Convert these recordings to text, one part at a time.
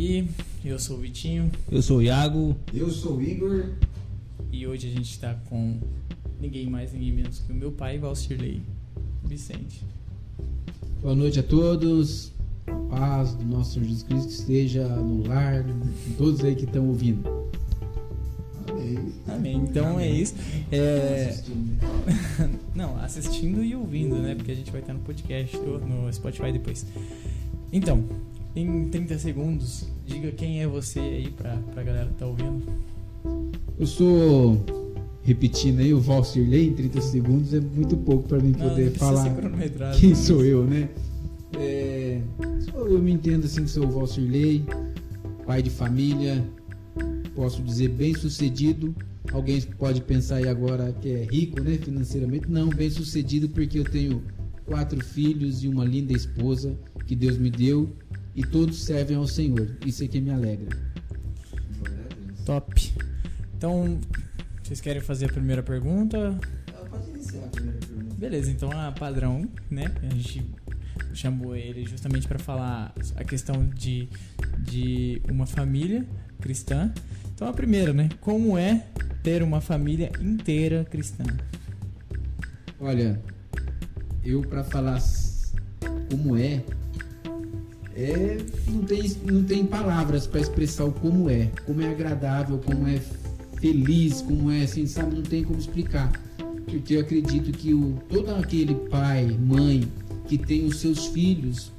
aí? Eu sou o Vitinho Eu sou o Iago. Eu sou o Igor. e hoje a gente tá com ninguém mais, ninguém menos que o meu pai, Valcirley Vicente. Boa noite a todos. A paz do nosso Senhor Jesus Cristo esteja no lar de todos aí que estão ouvindo. Amém. Amém. Então é isso. É... Assistindo, né? Não, assistindo e ouvindo, né? Porque a gente vai estar no podcast, no Spotify depois. Então, em 30 segundos, diga quem é você aí pra, pra galera que tá ouvindo. Eu sou, repetindo aí, o Valcirley em 30 segundos é muito pouco para mim Não, não poder precisa falar quem sou eu, né? É, eu me entendo assim que sou o Valcirley, pai de família, posso dizer bem sucedido. Alguém pode pensar aí agora que é rico, né, financeiramente. Não, bem sucedido porque eu tenho quatro filhos e uma linda esposa que Deus me deu e todos servem ao Senhor. Isso é que me alegra. Top. Então, vocês querem fazer a primeira pergunta? Ah, Pode iniciar a primeira pergunta. Beleza, então a padrão, né? A gente chamou ele justamente para falar a questão de, de uma família cristã. Então a primeira, né? Como é ter uma família inteira cristã? Olha, eu para falar como é, é não tem, não tem palavras para expressar o como é, como é agradável, como é feliz, como é assim, sabe, não tem como explicar. Porque eu acredito que o, todo aquele pai, mãe que tem os seus filhos,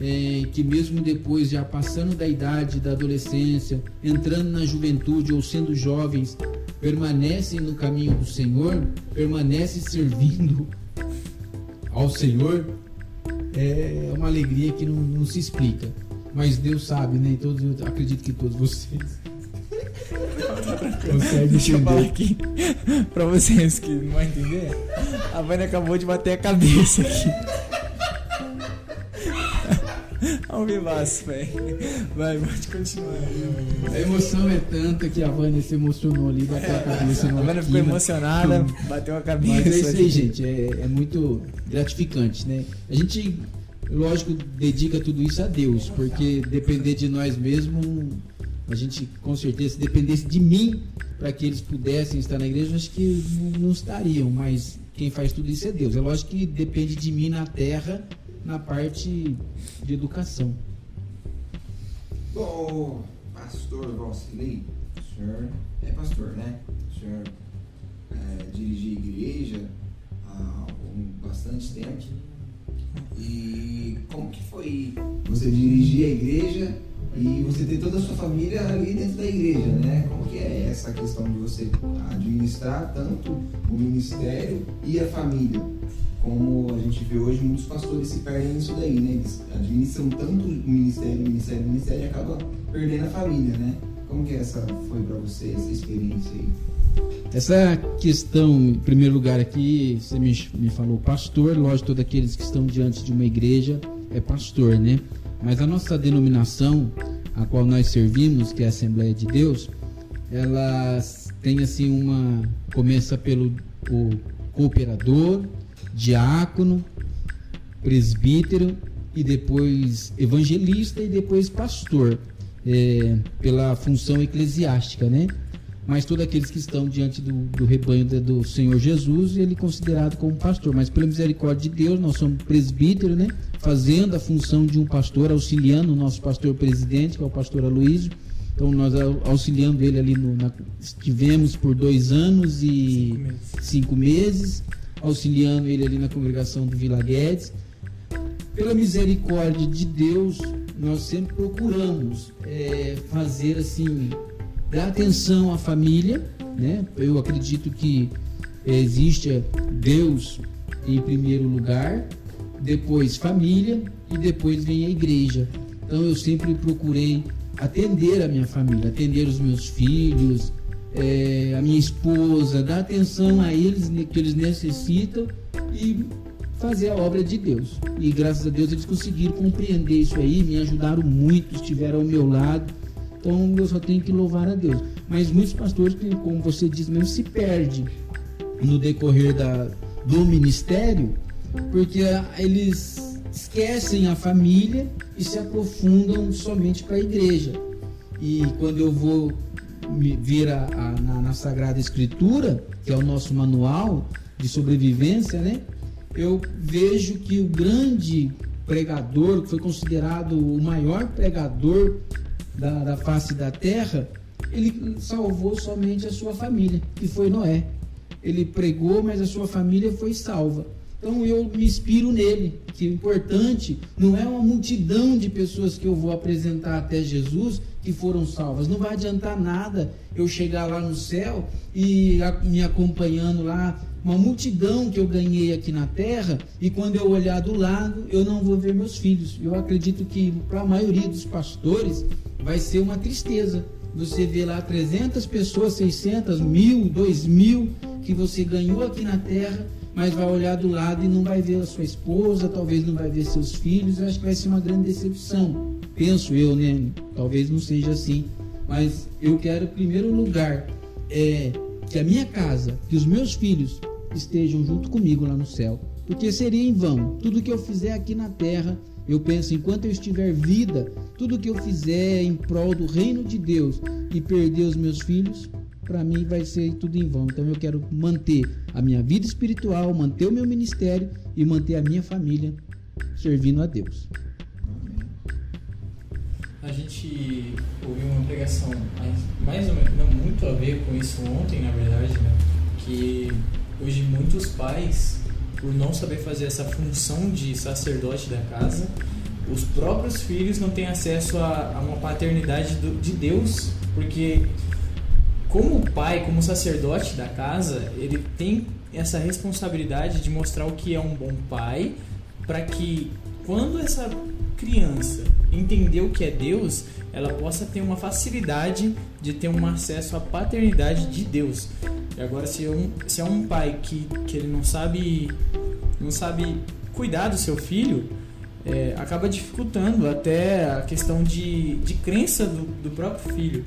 é, que mesmo depois já passando da idade da adolescência, entrando na juventude ou sendo jovens, permanecem no caminho do Senhor, permanecem servindo ao Senhor, é uma alegria que não, não se explica. Mas Deus sabe, né? E Todos, eu acredito que todos vocês conseguem Deixa eu falar aqui pra vocês que não vão entender. A Vânia acabou de bater a cabeça aqui. Ao vivaço, velho. Vai, pode continuar. A emoção é tanta que a Vânia se emocionou ali, bateu a cabeça A Vânia ficou emocionada, bateu a cabeça. Mas é isso aí, gente. É, é muito gratificante, né? A gente, lógico, dedica tudo isso a Deus, porque depender de nós mesmos, a gente, com certeza, se dependesse de mim para que eles pudessem estar na igreja, acho que não, não estariam. Mas quem faz tudo isso é Deus. É lógico que depende de mim na terra, na parte de educação. Bom, pastor Valcilei, o senhor é pastor, né? O senhor é, dirige igreja há um, bastante tempo. E como que foi você dirigir a igreja e você ter toda a sua família ali dentro da igreja, né? Como que é essa questão de você administrar tanto o ministério e a família? Como a gente vê hoje, muitos pastores se perdem nisso daí, né? Eles administram tanto ministério, ministério, ministério e acaba perdendo a família, né? Como que essa foi pra você, essa experiência aí? Essa questão, em primeiro lugar aqui, você me, me falou pastor, lógico, todos aqueles que estão diante de uma igreja é pastor, né? Mas a nossa denominação, a qual nós servimos, que é a Assembleia de Deus, ela tem assim uma. começa pelo o cooperador, diácono, presbítero e depois evangelista e depois pastor, é, pela função eclesiástica, né? Mas todos aqueles que estão diante do, do rebanho da- do Senhor Jesus, ele é considerado como pastor. Mas pela misericórdia de Deus, nós somos presbítero, né? Fazendo a função de um pastor, auxiliando o nosso pastor presidente, que é o pastor Aloysio. Então nós au- auxiliando ele ali no, na, estivemos por dois anos e Cinco meses. cinco meses, auxiliando ele ali na congregação do Vila Guedes. Pela misericórdia de Deus, nós sempre procuramos é, fazer assim, dar atenção à família, né? Eu acredito que existe Deus em primeiro lugar, depois família e depois vem a igreja. Então eu sempre procurei atender a minha família, atender os meus filhos, é, a minha esposa, dar atenção a eles que eles necessitam e fazer a obra de Deus. E graças a Deus eles conseguiram compreender isso aí, me ajudaram muito, estiveram ao meu lado. Então eu só tenho que louvar a Deus. Mas muitos pastores, como você diz mesmo, se perdem no decorrer da, do ministério, porque eles esquecem a família e se aprofundam somente para a igreja. E quando eu vou vir a, na, na, Sagrada Escritura, que é o nosso manual de sobrevivência, né? Eu vejo que o grande pregador, que foi considerado o maior pregador da, da face da terra, ele salvou somente a sua família, que foi Noé. Ele pregou, mas a sua família foi salva. Então eu me inspiro nele, que o importante não é uma multidão de pessoas que eu vou apresentar até Jesus que foram salvas. Não vai adiantar nada eu chegar lá no céu e me acompanhando lá uma multidão que eu ganhei aqui na terra e quando eu olhar do lado eu não vou ver meus filhos. Eu acredito que para a maioria dos pastores vai ser uma tristeza. Você vê lá 300 pessoas, 600, mil, 2 mil que você ganhou aqui na terra mas vai olhar do lado e não vai ver a sua esposa, talvez não vai ver seus filhos, eu acho que vai ser uma grande decepção. Penso eu, né? Talvez não seja assim, mas eu quero, em primeiro lugar, é, que a minha casa, que os meus filhos estejam junto comigo lá no céu, porque seria em vão. Tudo que eu fizer aqui na terra, eu penso, enquanto eu estiver vida, tudo que eu fizer em prol do reino de Deus e perder os meus filhos, para mim vai ser tudo em vão. Então eu quero manter a minha vida espiritual, manter o meu ministério e manter a minha família servindo a Deus. A gente ouviu uma pregação mais ou menos, não muito a ver com isso ontem, na verdade, né? Que hoje muitos pais, por não saber fazer essa função de sacerdote da casa, os próprios filhos não têm acesso a, a uma paternidade do, de Deus, porque como pai, como sacerdote da casa, ele tem essa responsabilidade de mostrar o que é um bom pai, para que quando essa criança entender o que é Deus, ela possa ter uma facilidade de ter um acesso à paternidade de Deus. E agora se é um, se é um pai que, que ele não sabe não sabe cuidar do seu filho, é, acaba dificultando até a questão de, de crença do, do próprio filho.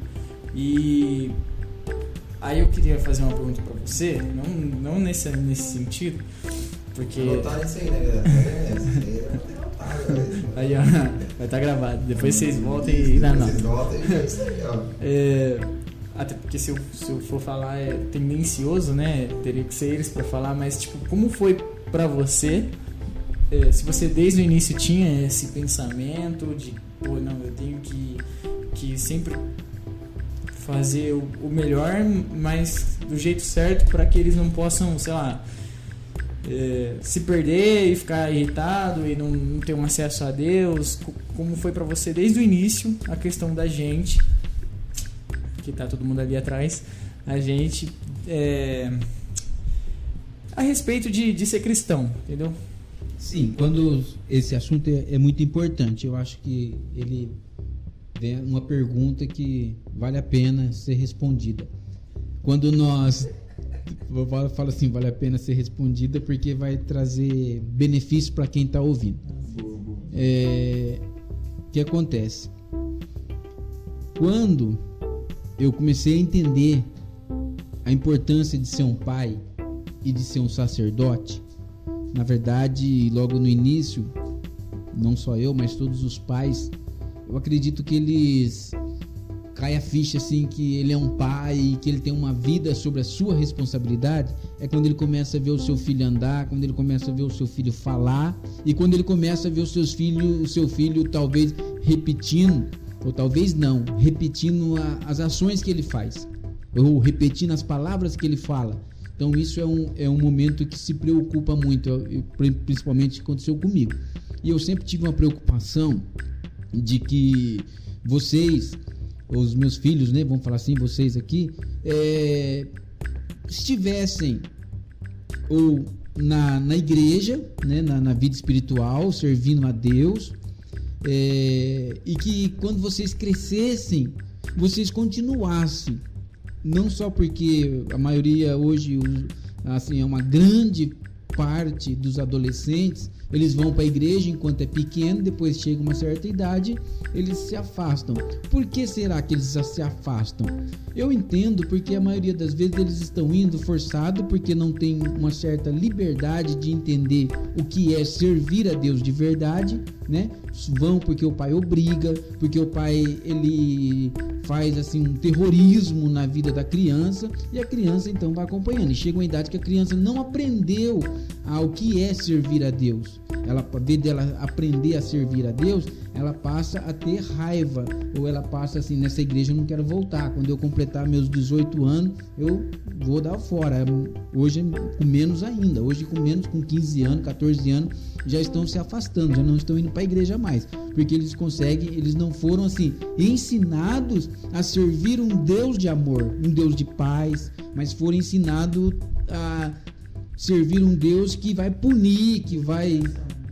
E Aí eu queria fazer uma pergunta para você, não, não nesse, nesse sentido, porque. Anotar isso aí, né? Aí, ó, vai estar tá gravado. Depois vocês voltam e dá não. Vocês voltam e é isso aí, ó. É, até porque se eu, se eu for falar é tendencioso, né? Teria que ser eles para falar, mas tipo, como foi para você? É, se você desde o início tinha esse pensamento de, pô, não, eu tenho que, que sempre fazer o, melhor, mas do jeito certo para que eles não possam, sei lá, é, se perder e ficar irritado e não, não ter um acesso a Deus. Como foi para você desde o início a questão da gente, que tá todo mundo ali atrás, a gente é, a respeito de, de ser cristão, entendeu? Sim, quando esse assunto é, é muito importante, eu acho que ele uma pergunta que vale a pena ser respondida. Quando nós eu falo assim, vale a pena ser respondida porque vai trazer benefício para quem está ouvindo. É, o que acontece? Quando eu comecei a entender a importância de ser um pai e de ser um sacerdote, na verdade, logo no início, não só eu, mas todos os pais eu acredito que eles cai a ficha assim que ele é um pai que ele tem uma vida sobre a sua responsabilidade é quando ele começa a ver o seu filho andar, quando ele começa a ver o seu filho falar e quando ele começa a ver os seus filhos, o seu filho talvez repetindo ou talvez não, repetindo a, as ações que ele faz ou repetindo as palavras que ele fala. Então isso é um, é um momento que se preocupa muito, principalmente aconteceu comigo. E eu sempre tive uma preocupação de que vocês, os meus filhos, né, vamos falar assim, vocês aqui, é, estivessem ou na, na igreja, né, na, na vida espiritual, servindo a Deus, é, e que quando vocês crescessem, vocês continuassem, não só porque a maioria hoje, assim, é uma grande parte dos adolescentes eles vão para a igreja enquanto é pequeno, depois chega uma certa idade, eles se afastam. Por que será que eles se afastam? Eu entendo porque a maioria das vezes eles estão indo forçado porque não tem uma certa liberdade de entender o que é servir a Deus de verdade, né? Vão porque o pai obriga, porque o pai ele faz assim um terrorismo na vida da criança e a criança então vai acompanhando. E chega uma idade que a criança não aprendeu ao que é servir a Deus. Ela vê dela aprender a servir a Deus, ela passa a ter raiva ou ela passa assim nessa igreja eu não quero voltar. Quando eu completar meus 18 anos, eu vou dar fora. Hoje com menos ainda. Hoje com menos com 15 anos, 14 anos já estão se afastando, já não estão indo para a igreja mais, porque eles conseguem, eles não foram assim ensinados a servir um Deus de amor, um Deus de paz, mas foram ensinados a servir um Deus que vai punir, que vai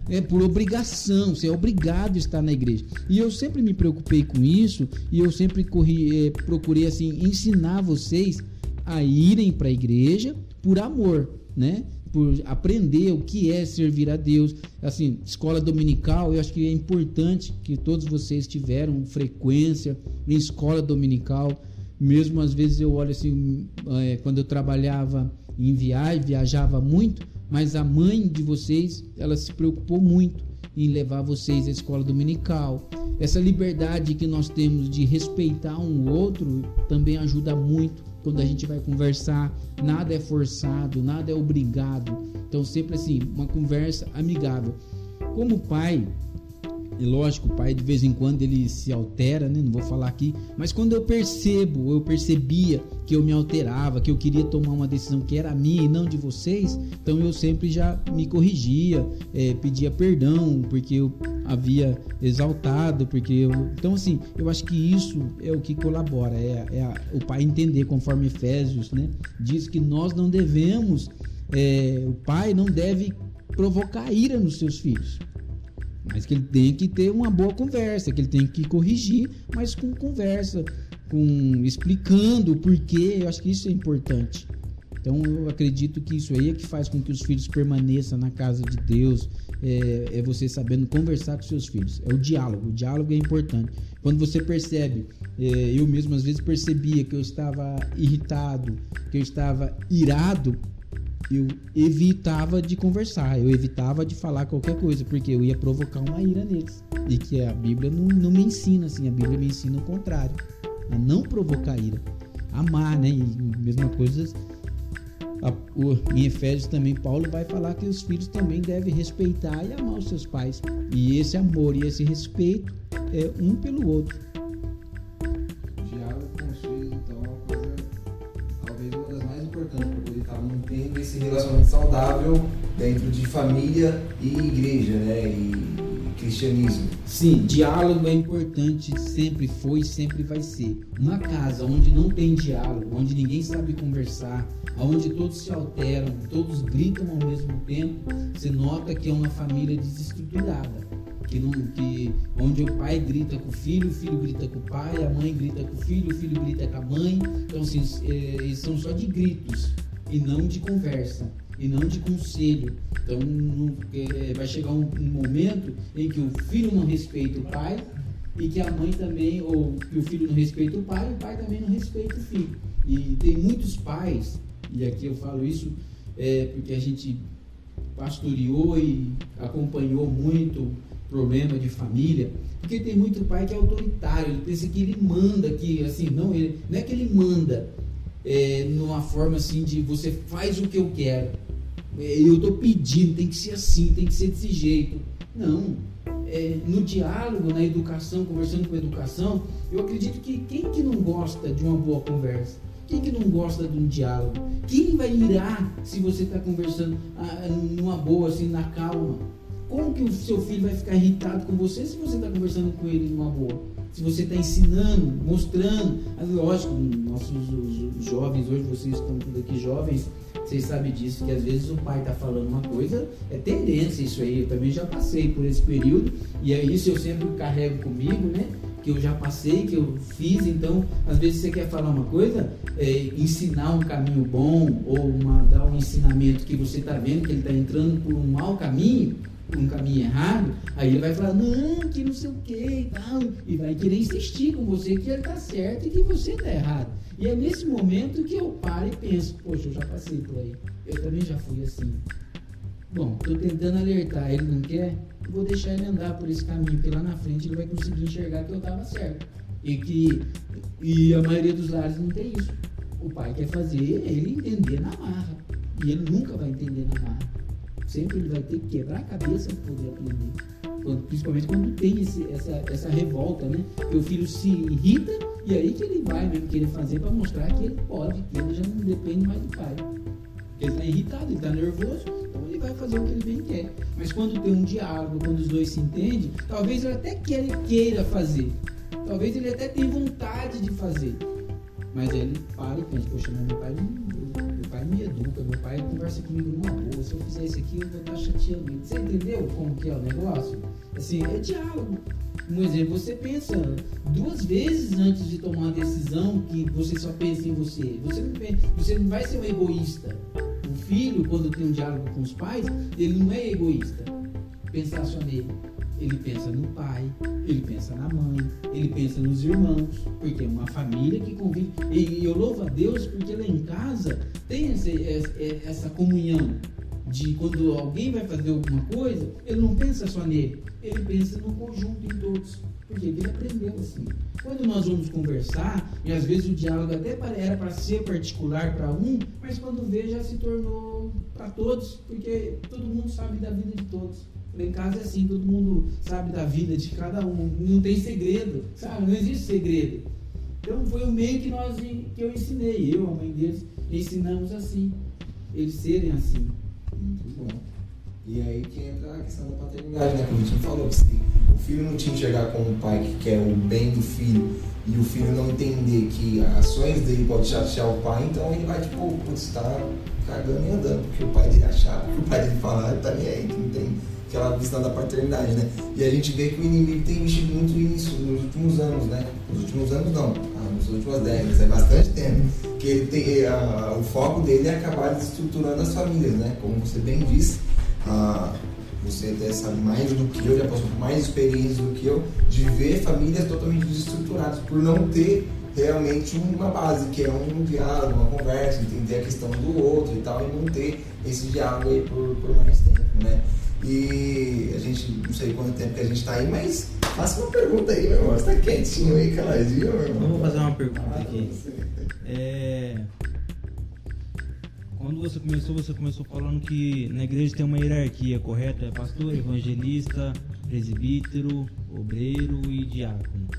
é por obrigação, você é obrigado a estar na igreja. E eu sempre me preocupei com isso e eu sempre corri, é, procurei assim ensinar vocês a irem para a igreja por amor, né? Por aprender o que é servir a Deus. Assim, escola dominical, eu acho que é importante que todos vocês tiveram frequência em escola dominical. Mesmo às vezes eu olho assim, é, quando eu trabalhava em viagem, viajava muito, mas a mãe de vocês, ela se preocupou muito em levar vocês à escola dominical. Essa liberdade que nós temos de respeitar um outro também ajuda muito quando a gente vai conversar. Nada é forçado, nada é obrigado. Então, sempre assim, uma conversa amigável. Como pai, e lógico, o pai de vez em quando ele se altera, né? Não vou falar aqui, mas quando eu percebo, eu percebia que eu me alterava, que eu queria tomar uma decisão que era minha e não de vocês, então eu sempre já me corrigia, é, pedia perdão porque eu havia exaltado, porque eu, então assim, eu acho que isso é o que colabora, é, é a, o pai entender conforme Efésios, né? Diz que nós não devemos, é, o pai não deve provocar ira nos seus filhos. Mas que ele tem que ter uma boa conversa, que ele tem que corrigir, mas com conversa, com explicando o porquê. Eu acho que isso é importante. Então eu acredito que isso aí é que faz com que os filhos permaneçam na casa de Deus. É, é, você sabendo conversar com seus filhos. É o diálogo. O diálogo é importante. Quando você percebe, é, eu mesmo às vezes percebia que eu estava irritado, que eu estava irado, eu evitava de conversar, eu evitava de falar qualquer coisa, porque eu ia provocar uma ira neles. E que a Bíblia não, não me ensina assim, a Bíblia me ensina o contrário, a não provocar ira, amar, né? E mesma coisa, a, o, em Efésios também Paulo vai falar que os filhos também devem respeitar e amar os seus pais. E esse amor e esse respeito é um pelo outro. Dentro de família e igreja, né? E cristianismo. Sim, diálogo é importante, sempre foi e sempre vai ser. Uma casa onde não tem diálogo, onde ninguém sabe conversar, onde todos se alteram, todos gritam ao mesmo tempo, você nota que é uma família desestruturada. Que não, que, onde o pai grita com o filho, o filho grita com o pai, a mãe grita com o filho, o filho grita com a mãe. Então, assim, é, são só de gritos e não de conversa e não de conselho. Então é, vai chegar um, um, momento em que o filho não respeita o pai e que a mãe também, ou que o filho não respeita o pai e o pai também não respeita o filho. E tem muitos pais, e aqui eu falo isso é, porque a gente pastoreou e acompanhou muito problema de família, porque tem muito pai que é autoritário, ele pensa que ele manda, que assim, não, ele, não é que ele manda, é, numa forma assim de você faz o que eu quero. É, eu estou pedindo, tem que ser assim, tem que ser desse jeito. Não. É, no diálogo, na educação, conversando com a educação, eu acredito que quem que não gosta de uma boa conversa? Quem que não gosta de um diálogo? Quem vai irar se você está conversando ah, numa boa, assim, na calma? Como que o seu filho vai ficar irritado com você se você está conversando com ele numa boa? se você está ensinando, mostrando. Lógico, nossos os, os jovens, hoje vocês estão tudo aqui jovens, vocês sabem disso, que às vezes o pai está falando uma coisa, é tendência isso aí. Eu também já passei por esse período, e é isso eu sempre carrego comigo, né? Que eu já passei, que eu fiz, então, às vezes você quer falar uma coisa, é, ensinar um caminho bom, ou uma, dar um ensinamento que você está vendo que ele está entrando por um mau caminho, um caminho errado, aí ele vai falar, não, que não sei o que e tal, e vai querer insistir com você que ele está certo e que você está errado. E é nesse momento que eu paro e penso, poxa, eu já passei por aí, eu também já fui assim. Bom, estou tentando alertar, ele não quer, vou deixar ele andar por esse caminho, porque lá na frente ele vai conseguir enxergar que eu estava certo. E que e a maioria dos lares não tem isso. O pai quer fazer ele entender na marra. E ele nunca vai entender na marra. Sempre ele vai ter que quebrar a cabeça para poder aprender. Quando, principalmente quando tem esse, essa, essa revolta, né? Que o filho se irrita e aí que ele vai mesmo querer fazer para mostrar que ele pode, que ele já não depende mais do pai. Ele está irritado, ele está nervoso, então ele vai fazer o que ele bem quer. Mas quando tem um diálogo, quando os dois se entendem, talvez ele até queira, queira fazer. Talvez ele até tenha vontade de fazer. Mas ele para e pensa, poxa, meu pai, meu pai me educa, meu pai conversa comigo numa boa. Se eu fizer isso aqui, eu vou estar chateando ele. Você entendeu como que é o negócio? Assim, é diálogo. Um exemplo, você pensa duas vezes antes de tomar uma decisão que você só pensa em você. Você não, pensa, você não vai ser um egoísta. O filho, quando tem um diálogo com os pais, ele não é egoísta. Pensar só nele. Ele pensa no pai, ele pensa na mãe, ele pensa nos irmãos, porque é uma família que convive. E eu louvo a Deus porque lá em casa tem essa, essa comunhão de quando alguém vai fazer alguma coisa, ele não pensa só nele, ele pensa no conjunto em todos. Porque ele aprendeu assim. Quando nós vamos conversar, e às vezes o diálogo até era para ser particular para um, mas quando vê já se tornou para todos, porque todo mundo sabe da vida de todos. Em casa é assim, todo mundo sabe da vida de cada um, não tem segredo, sabe? Não existe segredo. Então foi o meio que nós que eu ensinei, eu, a mãe deles, ensinamos assim, eles serem assim. Muito bom. E aí que entra a questão da paternidade, né? Como a gente falou, se o filho não te enxergar como um pai que quer o bem do filho e o filho não entender que ações dele podem chatear o pai, então ele vai tipo, putz, tá cagando e andando, porque o pai dele achar, porque o pai dele falar, ele tá nem aí, não tem aquela visão da paternidade, né? E a gente vê que o inimigo tem mexido muito nisso nos últimos anos, né? Nos últimos anos não, ah, últimas décadas, é bastante tempo. Que ele tem, a, o foco dele é acabar desestruturando as famílias, né? Como você bem disse, a, você sabe mais do que eu, já passou mais experiências do que eu, de ver famílias totalmente desestruturadas, por não ter realmente uma base, que é um diálogo, uma conversa, entender a questão do outro e tal, e não ter esse diálogo aí por, por mais tempo, né? E a gente, não sei quanto tempo que a gente está aí, mas faça uma pergunta aí, meu irmão. Você tá quietinho aí, caladinho, meu irmão. Eu vou fazer uma pergunta ah, aqui. É... Quando você começou, você começou falando que na igreja tem uma hierarquia, correta? É pastor, evangelista, presbítero, obreiro e diácono.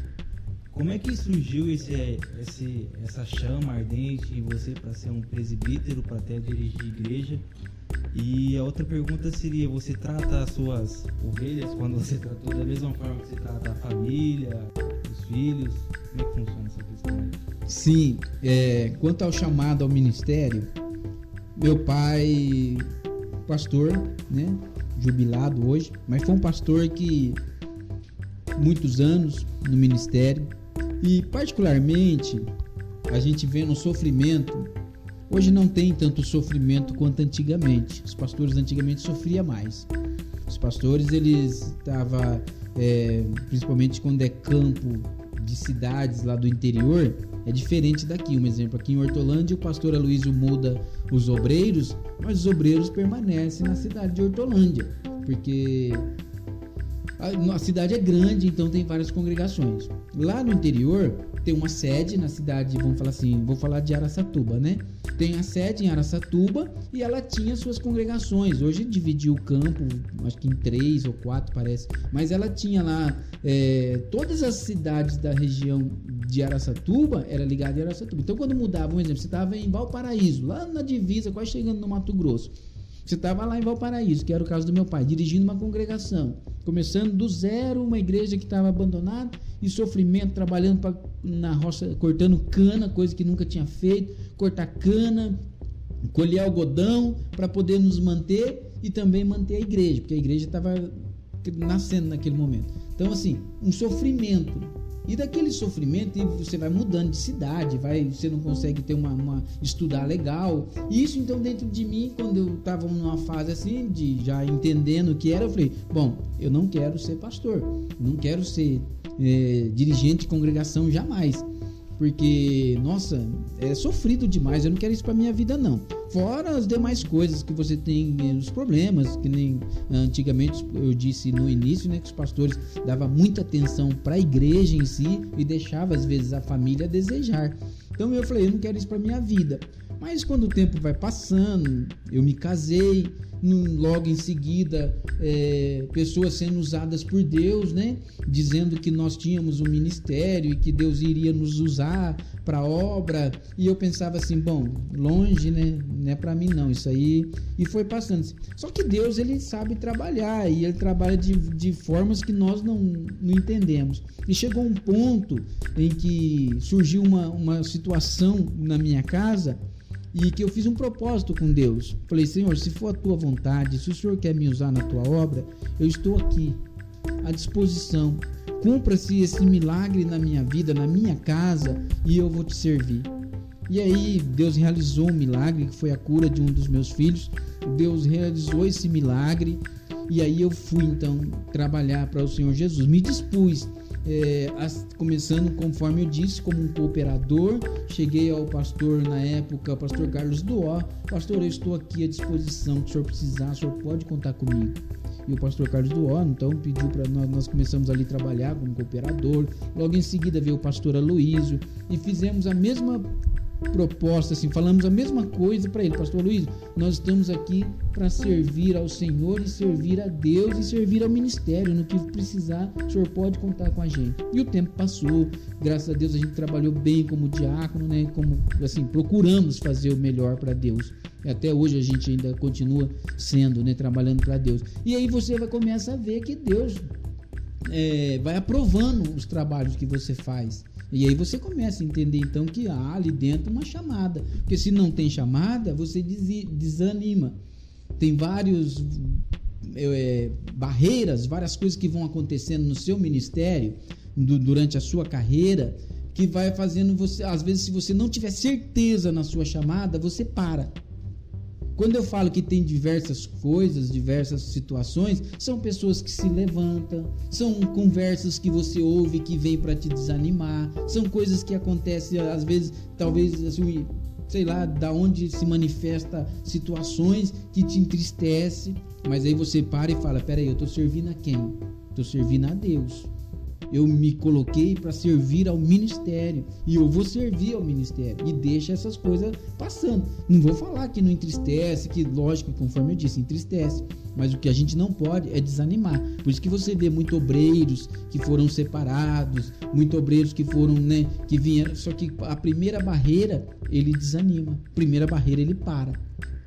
Como é que surgiu esse, esse, essa chama ardente em você para ser um presbítero, para até dirigir igreja? E a outra pergunta seria: você trata as suas ovelhas quando você tratou da mesma forma que você trata a família, os filhos? Como é que funciona essa questão? Sim, é, quanto ao chamado ao ministério, meu pai, pastor, né, jubilado hoje, mas foi um pastor que muitos anos no ministério e particularmente a gente vê no sofrimento Hoje não tem tanto sofrimento quanto antigamente. Os pastores antigamente sofriam mais. Os pastores, eles estavam, é, principalmente quando é campo de cidades lá do interior, é diferente daqui. Um exemplo, aqui em Hortolândia, o pastor Aloysio muda os obreiros, mas os obreiros permanecem na cidade de Hortolândia, porque a, a cidade é grande, então tem várias congregações. Lá no interior, tem uma sede na cidade, vamos falar assim, vou falar de Araçatuba, né? Tem a sede em Araçatuba e ela tinha suas congregações. Hoje dividiu o campo, acho que em três ou quatro parece, mas ela tinha lá é, todas as cidades da região de Araçatuba era ligada em Araçatuba. Então quando mudava, um exemplo, você estava em Valparaíso, lá na divisa, quase chegando no Mato Grosso. Você estava lá em Valparaíso, que era o caso do meu pai, dirigindo uma congregação, começando do zero, uma igreja que estava abandonada e sofrimento, trabalhando pra, na roça, cortando cana, coisa que nunca tinha feito, cortar cana, colher algodão para poder nos manter e também manter a igreja, porque a igreja estava nascendo naquele momento. Então, assim, um sofrimento. E daquele sofrimento você vai mudando de cidade, vai, você não consegue ter uma, uma estudar legal. E isso então dentro de mim, quando eu estava numa fase assim de já entendendo o que era, eu falei: bom, eu não quero ser pastor, não quero ser é, dirigente de congregação jamais porque nossa, é sofrido demais. Eu não quero isso para minha vida não. Fora as demais coisas que você tem, os problemas que nem antigamente eu disse no início, né, que os pastores davam muita atenção para a igreja em si e deixava às vezes a família a desejar. Então eu falei, eu não quero isso para minha vida. Mas quando o tempo vai passando, eu me casei, logo em seguida é, pessoas sendo usadas por Deus, né? Dizendo que nós tínhamos um ministério e que Deus iria nos usar para obra. E eu pensava assim, bom, longe, né? Não é para mim não, isso aí. E foi passando. Só que Deus, ele sabe trabalhar e ele trabalha de, de formas que nós não, não entendemos. E chegou um ponto em que surgiu uma, uma situação na minha casa e que eu fiz um propósito com Deus. Falei, Senhor, se for a tua vontade, se o Senhor quer me usar na tua obra, eu estou aqui, à disposição. Cumpra-se esse milagre na minha vida, na minha casa, e eu vou te servir. E aí, Deus realizou um milagre, que foi a cura de um dos meus filhos. Deus realizou esse milagre, e aí eu fui então trabalhar para o Senhor Jesus. Me dispus é, as, começando, conforme eu disse, como um cooperador. Cheguei ao pastor na época, pastor Carlos Duó. Pastor, eu estou aqui à disposição. Se o senhor precisar, o senhor pode contar comigo. E o pastor Carlos Duó, então, pediu para nós, nós começamos ali a trabalhar como cooperador. Logo em seguida veio o pastor Aloísio e fizemos a mesma proposta, assim, falamos a mesma coisa para ele, Pastor Luiz. Nós estamos aqui para servir ao Senhor e servir a Deus e servir ao ministério. No que precisar, o Senhor pode contar com a gente. E o tempo passou, graças a Deus a gente trabalhou bem como diácono, né? Como assim, procuramos fazer o melhor para Deus. E até hoje a gente ainda continua sendo, né? Trabalhando para Deus. E aí você vai começar a ver que Deus é, vai aprovando os trabalhos que você faz. E aí você começa a entender então que há ali dentro uma chamada. Porque se não tem chamada, você desanima. Tem vários é, barreiras, várias coisas que vão acontecendo no seu ministério do, durante a sua carreira que vai fazendo você, às vezes, se você não tiver certeza na sua chamada, você para. Quando eu falo que tem diversas coisas, diversas situações, são pessoas que se levantam, são conversas que você ouve que vêm para te desanimar, são coisas que acontecem às vezes, talvez assim, sei lá, da onde se manifesta situações que te entristece, mas aí você para e fala, peraí, eu estou servindo a quem? Estou servindo a Deus eu me coloquei para servir ao ministério e eu vou servir ao ministério e deixa essas coisas passando. Não vou falar que não entristece, que lógico, conforme eu disse, entristece, mas o que a gente não pode é desanimar. Por isso que você vê muito obreiros que foram separados, muito obreiros que foram, né, que vieram, só que a primeira barreira ele desanima, primeira barreira ele para.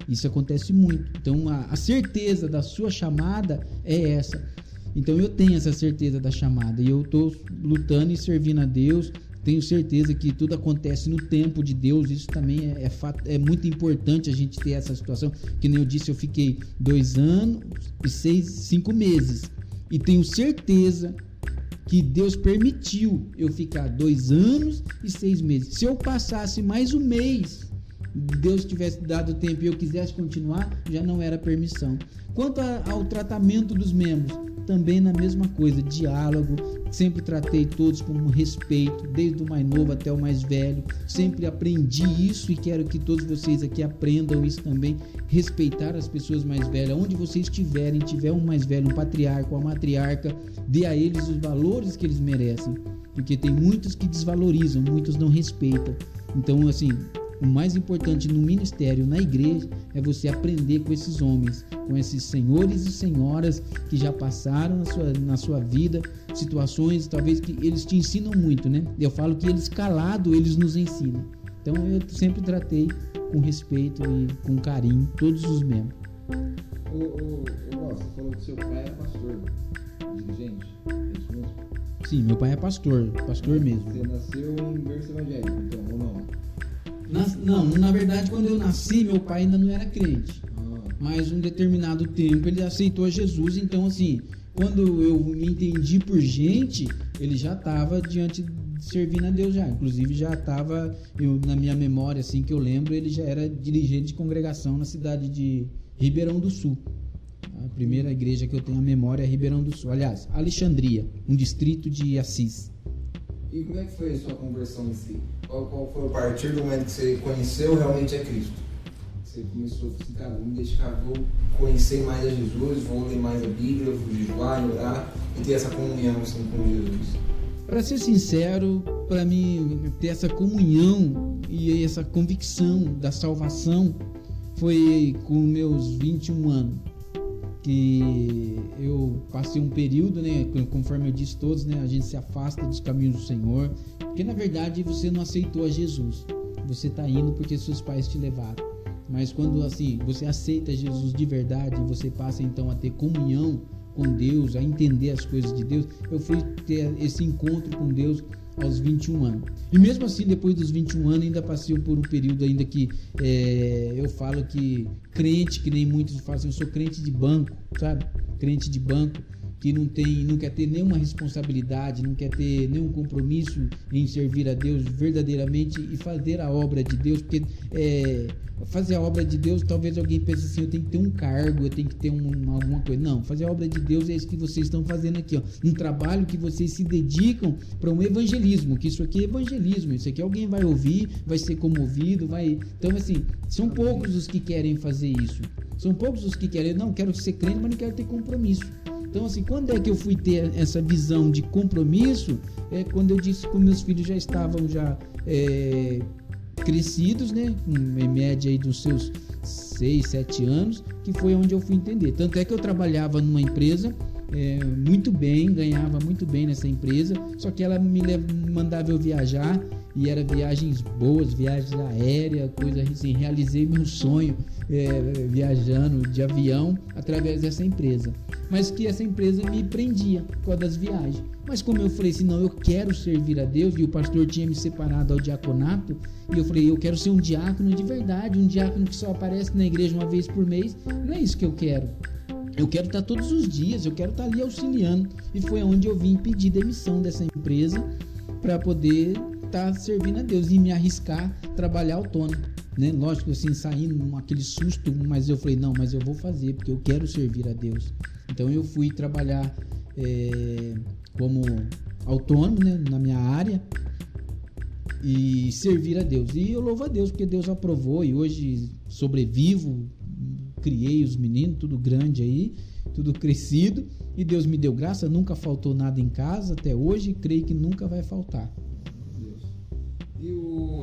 Isso acontece muito. Então a, a certeza da sua chamada é essa. Então eu tenho essa certeza da chamada e eu estou lutando e servindo a Deus. Tenho certeza que tudo acontece no tempo de Deus. Isso também é, é, fato, é muito importante a gente ter essa situação. Que nem eu disse, eu fiquei dois anos e seis, cinco meses. E tenho certeza que Deus permitiu eu ficar dois anos e seis meses. Se eu passasse mais um mês, Deus tivesse dado tempo e eu quisesse continuar, já não era permissão. Quanto a, ao tratamento dos membros, também na mesma coisa, diálogo. Sempre tratei todos com respeito, desde o mais novo até o mais velho. Sempre aprendi isso e quero que todos vocês aqui aprendam isso também. Respeitar as pessoas mais velhas. Onde vocês estiverem, tiver um mais velho, um patriarca, uma matriarca, dê a eles os valores que eles merecem. Porque tem muitos que desvalorizam, muitos não respeitam. Então, assim, o mais importante no ministério, na igreja, é você aprender com esses homens, com esses senhores e senhoras que já passaram na sua, na sua vida situações, talvez que eles te ensinam muito, né? Eu falo que eles calado, eles nos ensinam. Então eu sempre tratei com respeito e com carinho todos os membros. Ô, ô, ô você falou que seu pai é pastor, dirigente, é isso mesmo? Sim, meu pai é pastor, pastor mesmo. Você nasceu em berço evangélico, então, ou não? Não, na verdade, quando eu nasci, meu pai ainda não era crente. Mas um determinado tempo ele aceitou Jesus, então assim, quando eu me entendi por gente, ele já estava diante servindo a Deus já. Inclusive já estava, na minha memória, assim que eu lembro, ele já era dirigente de congregação na cidade de Ribeirão do Sul. A primeira igreja que eu tenho a memória é Ribeirão do Sul. Aliás, Alexandria, um distrito de Assis. E como é que foi a sua conversão em si? Qual, qual foi a partir do momento que você conheceu realmente a Cristo? Você começou a assim, cara, vou me dedicar, vou conhecer mais a Jesus, vou ler mais a Bíblia, vou jejuar, orar e ter essa comunhão assim, com Jesus. Para ser sincero, para mim ter essa comunhão e essa convicção da salvação foi com meus 21 anos que eu passei um período, né, conforme eu disse todos, né, a gente se afasta dos caminhos do Senhor, porque na verdade você não aceitou a Jesus. Você está indo porque seus pais te levaram. Mas quando assim, você aceita Jesus de verdade, você passa então a ter comunhão com Deus, a entender as coisas de Deus. Eu fui ter esse encontro com Deus aos 21 anos. E mesmo assim, depois dos 21 anos, ainda passei por um período ainda que é, eu falo que crente, que nem muitos falam assim, eu sou crente de banco, sabe? Crente de banco que não tem, não quer ter nenhuma responsabilidade, não quer ter nenhum compromisso em servir a Deus verdadeiramente e fazer a obra de Deus, porque é, fazer a obra de Deus, talvez alguém pense assim, eu tenho que ter um cargo, eu tenho que ter um, alguma coisa. Não, fazer a obra de Deus é isso que vocês estão fazendo aqui, ó. Um trabalho que vocês se dedicam para um evangelismo, que isso aqui é evangelismo, isso aqui alguém vai ouvir, vai ser comovido, vai. Então, assim, são poucos os que querem fazer isso. São poucos os que querem, não, quero ser crente, mas não quero ter compromisso. Então, assim, quando é que eu fui ter essa visão de compromisso? É quando eu disse que meus filhos já estavam já é, crescidos, né? Em média aí dos seus 6, 7 anos, que foi onde eu fui entender. Tanto é que eu trabalhava numa empresa é, muito bem, ganhava muito bem nessa empresa, só que ela me mandava eu viajar e era viagens boas, viagens aéreas, coisa assim. Realizei meu sonho é, viajando de avião através dessa empresa. Mas que essa empresa me prendia com das viagens. Mas como eu falei assim, não, eu quero servir a Deus, e o pastor tinha me separado ao diaconato, e eu falei, eu quero ser um diácono de verdade, um diácono que só aparece na igreja uma vez por mês. Não é isso que eu quero. Eu quero estar todos os dias, eu quero estar ali auxiliando. E foi onde eu vim pedir demissão dessa empresa para poder estar servindo a Deus e me arriscar trabalhar autônomo. Né? Lógico, assim, saindo aquele susto, mas eu falei, não, mas eu vou fazer, porque eu quero servir a Deus. Então eu fui trabalhar é, como autônomo né, na minha área e servir a Deus. E eu louvo a Deus, porque Deus aprovou e hoje sobrevivo, criei os meninos, tudo grande aí, tudo crescido. E Deus me deu graça, nunca faltou nada em casa até hoje e creio que nunca vai faltar.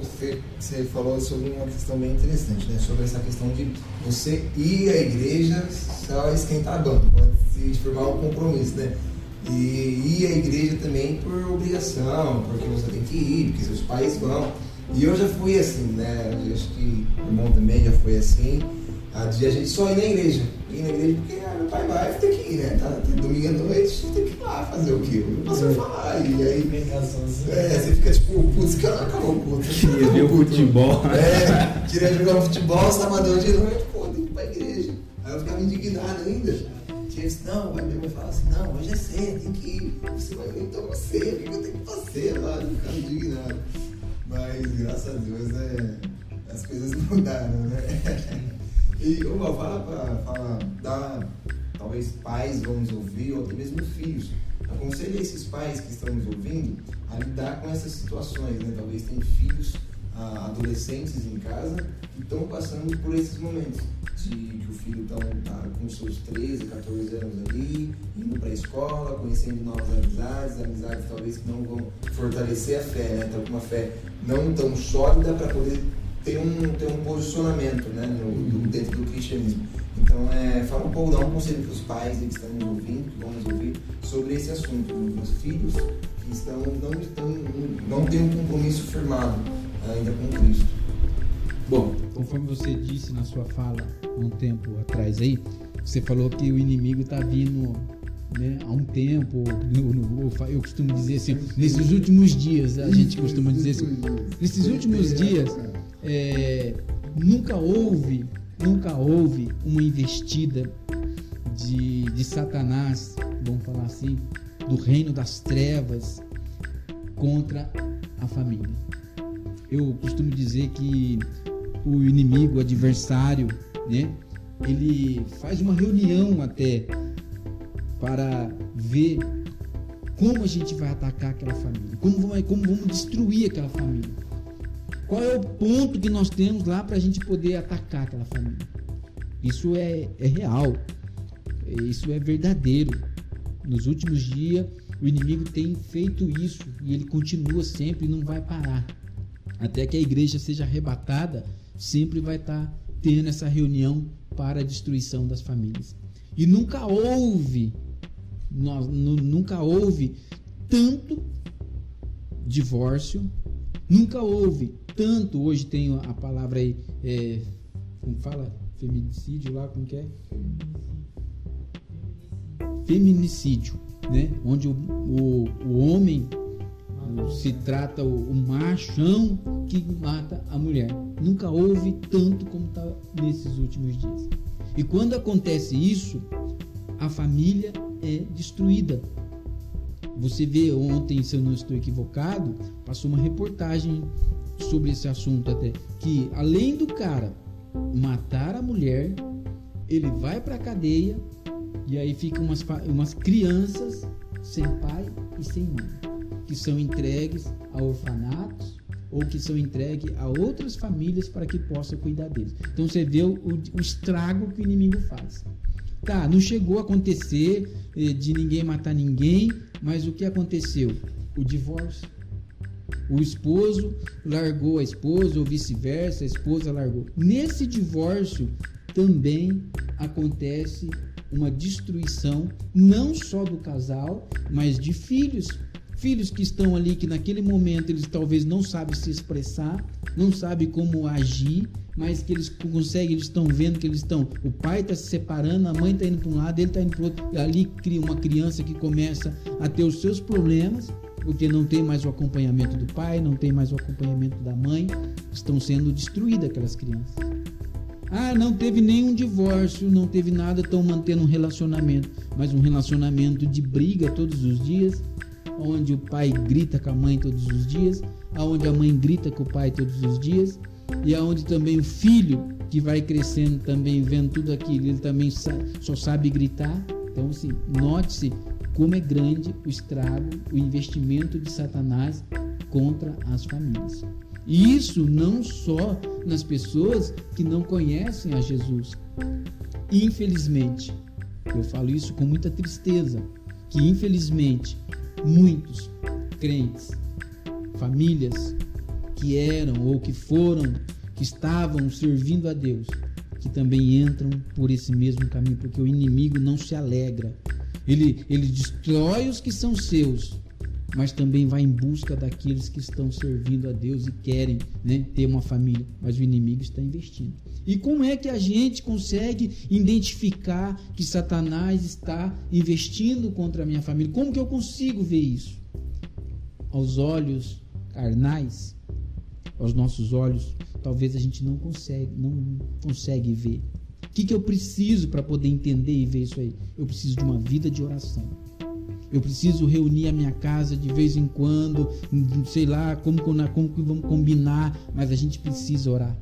Você, você falou sobre uma questão bem interessante, né? Sobre essa questão de você ir à igreja só esquentar banco, antes de firmar um compromisso, né? E ir à igreja também por obrigação, porque você tem que ir, porque seus pais vão. E eu já fui assim, né? Acho que o irmão também já foi assim. A gente só ir na igreja. Ir na igreja porque ah, meu pai vai, tem que ir, né? Tá, domingo à noite, tem que lá fazer o quê? Eu posso é. falar. E aí. É, você fica tipo, putz, que hora acabou o culto? Queria ver o futebol. É, queria jogar um futebol, sábado de noite, pô, tem que ir pra igreja. Aí eu ficava indignado ainda. Tinha disse, não, vai minha mãe falava assim, não, hoje é cedo, tem que ir. Você vai nem tão cedo, o que eu tenho que fazer lá? Eu ficava indignado. Mas graças a Deus, né? As coisas mudaram, né? E uma fala para fala, dar, talvez pais vão nos ouvir, ou até mesmo filhos. Aconselhe esses pais que estão nos ouvindo a lidar com essas situações, né? Talvez tem filhos, ah, adolescentes em casa que estão passando por esses momentos. De que o filho está tá com seus 13, 14 anos ali, indo para a escola, conhecendo novas amizades, amizades talvez que não vão fortalecer a fé, né? Tá com uma fé não tão sólida para poder tem um, tem um posicionamento né, no, dentro do cristianismo. Então, é, fala um pouco, dá um conselho para os pais que estão nos ouvindo, que vão nos ouvir, sobre esse assunto. Os filhos que estão, não, estão, não têm um compromisso firmado ainda com Cristo. Bom, conforme você disse na sua fala um tempo atrás aí, você falou que o inimigo está vindo né, há um tempo, no, eu costumo dizer assim, nesses últimos dias, a gente costuma dizer assim, nesses últimos dias, é, nunca houve, nunca houve uma investida de, de Satanás, vamos assim, do reino das trevas contra a família. Eu costumo dizer que o inimigo, o adversário, né, ele faz uma reunião até para ver como a gente vai atacar aquela família, como, vai, como vamos destruir aquela família. Qual é o ponto que nós temos lá para a gente poder atacar aquela família? Isso é, é real, isso é verdadeiro. Nos últimos dias, o inimigo tem feito isso e ele continua sempre e não vai parar. Até que a igreja seja arrebatada, sempre vai estar tá tendo essa reunião para a destruição das famílias. E nunca houve, nunca houve tanto divórcio, nunca houve tanto, hoje tem a palavra aí, é, como fala? Feminicídio lá, como que é? Feminicídio, né? Onde o, o, o homem se trata o, o, machão que mata a mulher. Nunca houve tanto como está nesses últimos dias. E quando acontece isso, a família é destruída. Você vê ontem, se eu não estou equivocado, passou uma reportagem sobre esse assunto até que além do cara matar a mulher, ele vai para a cadeia e aí ficam umas, umas crianças sem pai e sem mãe, que são entregues a orfanatos ou que são entregues a outras famílias para que possa cuidar deles. Então você vê o, o estrago que o inimigo faz. Tá, não chegou a acontecer eh, de ninguém matar ninguém, mas o que aconteceu? O divórcio. O esposo largou a esposa ou vice-versa, a esposa largou. Nesse divórcio também acontece uma destruição não só do casal, mas de filhos. Filhos que estão ali que naquele momento eles talvez não sabem se expressar, não sabem como agir, mas que eles conseguem, eles estão vendo que eles estão, o pai está se separando, a mãe está indo para um lado, ele está indo para o outro, e ali cria uma criança que começa a ter os seus problemas, porque não tem mais o acompanhamento do pai, não tem mais o acompanhamento da mãe, estão sendo destruídas aquelas crianças. Ah, não teve nenhum divórcio, não teve nada, estão mantendo um relacionamento, mas um relacionamento de briga todos os dias, onde o pai grita com a mãe todos os dias, aonde a mãe grita com o pai todos os dias, e aonde também o filho que vai crescendo também vendo tudo aquilo, ele também só sabe gritar. Então, assim, note-se como é grande o estrago, o investimento de Satanás contra as famílias. E isso não só nas pessoas que não conhecem a Jesus. Infelizmente, eu falo isso com muita tristeza, que infelizmente muitos crentes, famílias que eram ou que foram, que estavam servindo a Deus, que também entram por esse mesmo caminho, porque o inimigo não se alegra ele, ele destrói os que são seus, mas também vai em busca daqueles que estão servindo a Deus e querem né, ter uma família. Mas o inimigo está investindo. E como é que a gente consegue identificar que Satanás está investindo contra a minha família? Como que eu consigo ver isso? Aos olhos carnais, aos nossos olhos, talvez a gente não consegue, não consegue ver. O que, que eu preciso para poder entender e ver isso aí? Eu preciso de uma vida de oração. Eu preciso reunir a minha casa de vez em quando, sei lá como, como que vamos combinar, mas a gente precisa orar.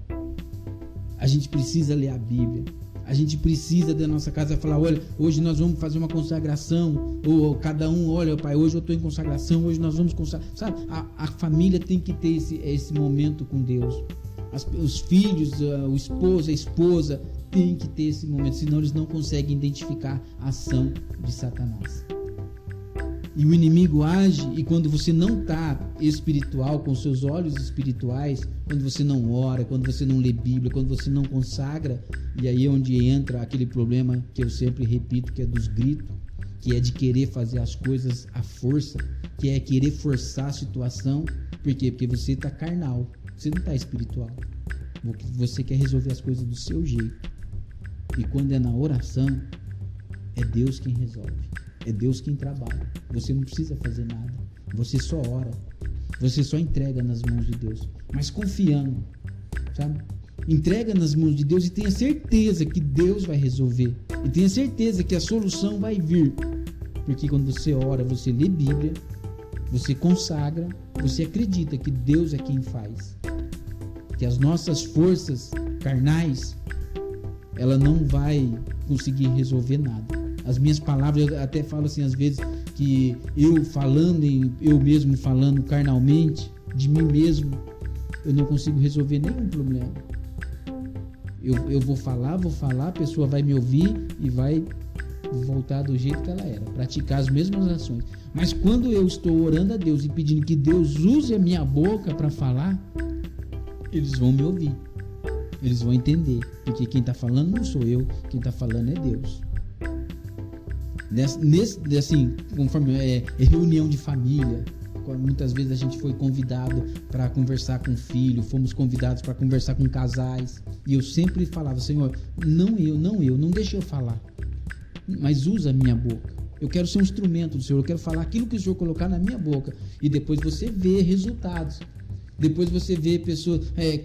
A gente precisa ler a Bíblia. A gente precisa da nossa casa falar: olha, hoje nós vamos fazer uma consagração. Ou cada um, olha, pai, hoje eu estou em consagração, hoje nós vamos consagrar. Sabe, a, a família tem que ter esse, esse momento com Deus. As, os filhos, o esposo, a esposa tem que ter esse momento, senão eles não conseguem identificar a ação de Satanás. E o inimigo age, e quando você não está espiritual, com seus olhos espirituais, quando você não ora, quando você não lê Bíblia, quando você não consagra, e aí é onde entra aquele problema que eu sempre repito, que é dos gritos, que é de querer fazer as coisas à força, que é querer forçar a situação. Por quê? Porque você está carnal, você não está espiritual. Você quer resolver as coisas do seu jeito. E quando é na oração, é Deus quem resolve. É Deus quem trabalha. Você não precisa fazer nada. Você só ora. Você só entrega nas mãos de Deus. Mas confiando, sabe? Entrega nas mãos de Deus e tenha certeza que Deus vai resolver. E tenha certeza que a solução vai vir. Porque quando você ora, você lê Bíblia, você consagra, você acredita que Deus é quem faz. Que as nossas forças carnais, ela não vai conseguir resolver nada. As minhas palavras, eu até falo assim às vezes que eu falando, em, eu mesmo falando carnalmente, de mim mesmo, eu não consigo resolver nenhum problema. Eu, eu vou falar, vou falar, a pessoa vai me ouvir e vai voltar do jeito que ela era, praticar as mesmas ações. Mas quando eu estou orando a Deus e pedindo que Deus use a minha boca para falar, eles vão me ouvir. Eles vão entender. Porque quem está falando não sou eu, quem está falando é Deus. Nesse, assim, conforme é, é reunião de família, muitas vezes a gente foi convidado para conversar com filho, fomos convidados para conversar com casais, e eu sempre falava, Senhor, não eu, não eu, não deixe eu falar, mas usa a minha boca. Eu quero ser um instrumento do Senhor, eu quero falar aquilo que o Senhor colocar na minha boca, e depois você vê resultados. Depois você vê pessoas, é,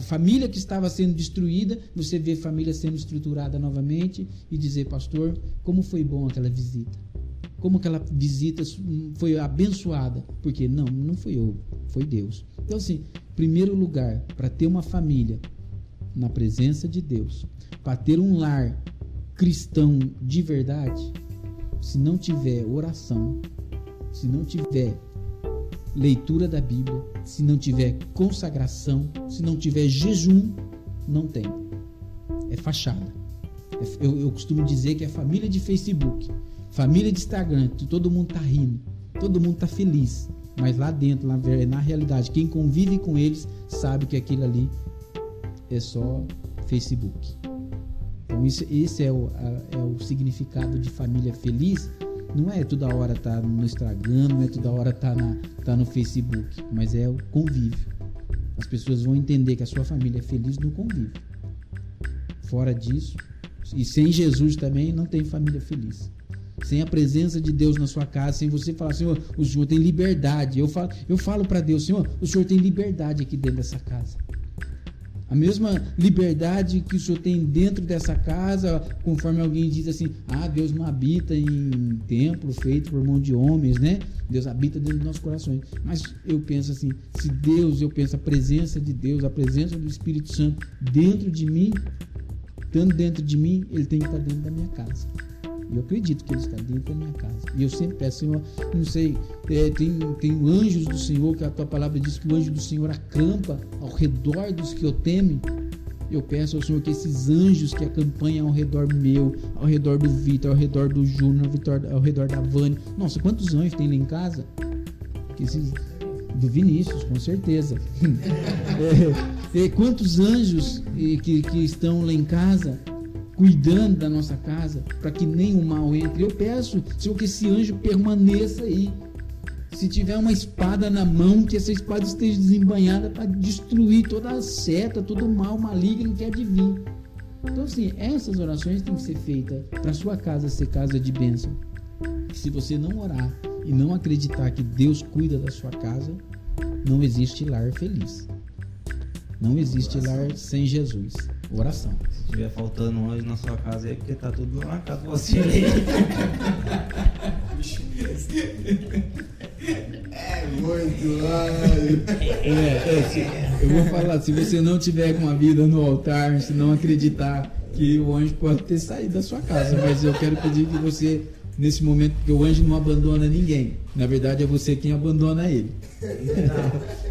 família que estava sendo destruída, você vê família sendo estruturada novamente e dizer, pastor, como foi bom aquela visita. Como aquela visita foi abençoada. Porque não, não fui eu, foi Deus. Então, assim, primeiro lugar, para ter uma família na presença de Deus, para ter um lar cristão de verdade, se não tiver oração, se não tiver leitura da Bíblia, se não tiver consagração, se não tiver jejum, não tem. É fachada. É, eu, eu costumo dizer que é família de Facebook, família de Instagram, todo mundo tá rindo, todo mundo tá feliz. Mas lá dentro, na realidade, quem convive com eles sabe que aquilo ali é só Facebook. Então, isso, esse é o, a, é o significado de família feliz não é toda hora tá no Instagram, não é toda hora tá, na, tá no Facebook, mas é o convívio. As pessoas vão entender que a sua família é feliz no convívio. Fora disso, e sem Jesus também não tem família feliz. Sem a presença de Deus na sua casa, sem você falar, Senhor, o Senhor tem liberdade. Eu falo, eu falo para Deus, Senhor, o Senhor tem liberdade aqui dentro dessa casa. A mesma liberdade que o Senhor tem dentro dessa casa, conforme alguém diz assim: ah, Deus não habita em templo feito por mão de homens, né? Deus habita dentro dos nossos corações. Mas eu penso assim: se Deus, eu penso a presença de Deus, a presença do Espírito Santo dentro de mim, estando dentro de mim, ele tem que estar dentro da minha casa. Eu acredito que Ele está dentro da minha casa. E eu sempre peço, Senhor, não sei, é, tem, tem anjos do Senhor, que a tua palavra diz que o anjo do Senhor acampa ao redor dos que o temem. Eu peço ao Senhor que esses anjos que acompanham ao redor meu, ao redor do Vitor, ao redor do Júnior, ao redor da Vânia. Nossa, quantos anjos tem lá em casa? Que esses, do Vinícius, com certeza. é, é, quantos anjos que, que estão lá em casa cuidando da nossa casa, para que nenhum mal entre. Eu peço, Senhor, que esse anjo permaneça aí. Se tiver uma espada na mão, que essa espada esteja desembanhada para destruir toda a seta, todo o mal maligno que há de vir. Então, assim, essas orações têm que ser feitas para sua casa ser casa de bênção. Se você não orar e não acreditar que Deus cuida da sua casa, não existe lar feliz. Não existe lar sem Jesus. Oração. Se estiver faltando um anjo na sua casa é porque tá tudo na casa de você. é muito anjo. É, é, se, eu vou falar, se você não tiver com a vida no altar, se não acreditar que o anjo pode ter saído da sua casa, mas eu quero pedir que você nesse momento, porque o anjo não abandona ninguém. Na verdade, é você quem abandona ele.